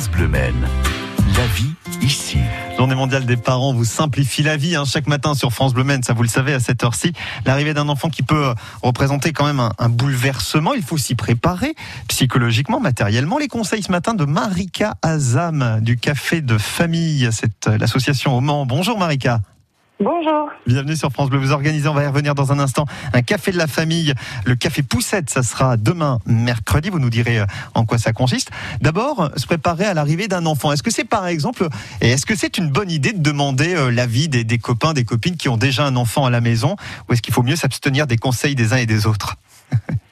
France Bleu Maine. La vie ici. Journée mondiale des parents vous simplifie la vie. Hein. Chaque matin sur France Bleu Maine, ça vous le savez, à cette heure-ci, l'arrivée d'un enfant qui peut représenter quand même un, un bouleversement. Il faut s'y préparer psychologiquement, matériellement. Les conseils ce matin de Marika Azam du Café de Famille, c'est euh, l'association au Mans. Bonjour Marika. Bonjour. Bienvenue sur France Bleu. Vous organisez, on va y revenir dans un instant, un café de la famille. Le café Poussette, ça sera demain, mercredi. Vous nous direz euh, en quoi ça consiste. D'abord, se préparer à l'arrivée d'un enfant. Est-ce que c'est par exemple, et est-ce que c'est une bonne idée de demander euh, l'avis des copains, des copines qui ont déjà un enfant à la maison? Ou est-ce qu'il faut mieux s'abstenir des conseils des uns et des autres?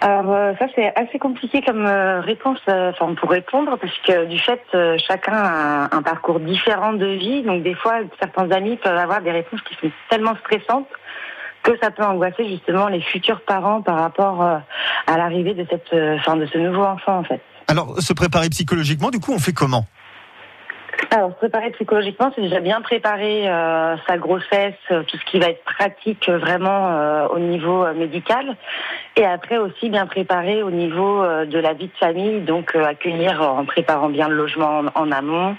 Alors euh, ça c'est assez compliqué comme euh, réponse, euh, enfin pour répondre parce que du fait chacun a un parcours différent de vie, donc des fois certains amis peuvent avoir des réponses qui sont tellement stressantes que ça peut angoisser justement les futurs parents par rapport à l'arrivée de cette, enfin de ce nouveau enfant en fait. Alors, se préparer psychologiquement, du coup, on fait comment? Alors, préparer psychologiquement, c'est déjà bien préparer euh, sa grossesse, euh, tout ce qui va être pratique euh, vraiment au niveau médical, et après aussi bien préparer au niveau de la vie de famille, donc accueillir en préparant bien le logement en, en amont,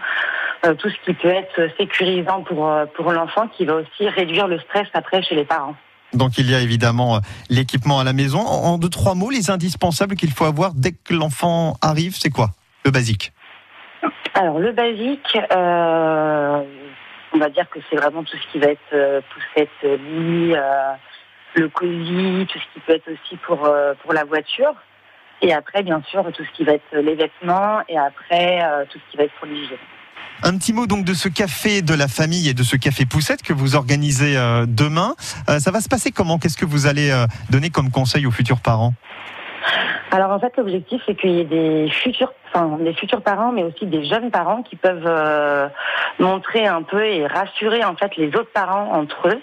tout ce qui peut être sécurisant pour pour l'enfant, qui va aussi réduire le stress après chez les parents. Donc il y a évidemment l'équipement à la maison. En deux, trois mots, les indispensables qu'il faut avoir dès que l'enfant arrive, c'est quoi Le basique? Alors le basique, euh, on va dire que c'est vraiment tout ce qui va être euh, poussette, euh, lit, le cosy, tout ce qui peut être aussi pour pour la voiture. Et après, bien sûr, tout ce qui va être les vêtements et après tout ce qui va être pour l'hygiène. Un petit mot donc de ce café de la famille et de ce café poussette que vous organisez demain. Ça va se passer comment? Qu'est-ce que vous allez donner comme conseil aux futurs parents? Alors en fait, l'objectif c'est qu'il y ait des futurs, enfin des futurs parents, mais aussi des jeunes parents qui peuvent euh, montrer un peu et rassurer en fait les autres parents entre eux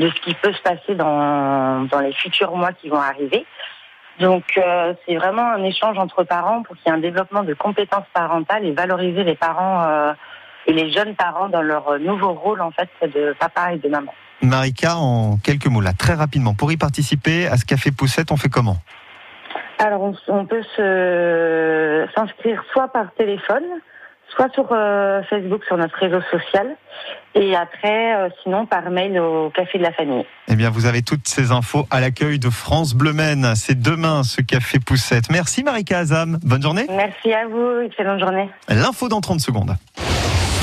de ce qui peut se passer dans dans les futurs mois qui vont arriver. Donc euh, c'est vraiment un échange entre parents pour qu'il y ait un développement de compétences parentales et valoriser les parents euh, et les jeunes parents dans leur nouveau rôle en fait de papa et de maman. Marika, en quelques mots là, très rapidement, pour y participer à ce café poussette, on fait comment? Alors, on, on peut s'inscrire soit par téléphone, soit sur euh, Facebook, sur notre réseau social, et après, euh, sinon, par mail au Café de la Famille. Eh bien, vous avez toutes ces infos à l'accueil de France Bleu Maine. C'est demain ce café poussette. Merci Marika Azam. Bonne journée. Merci à vous, excellente journée. L'info dans 30 secondes.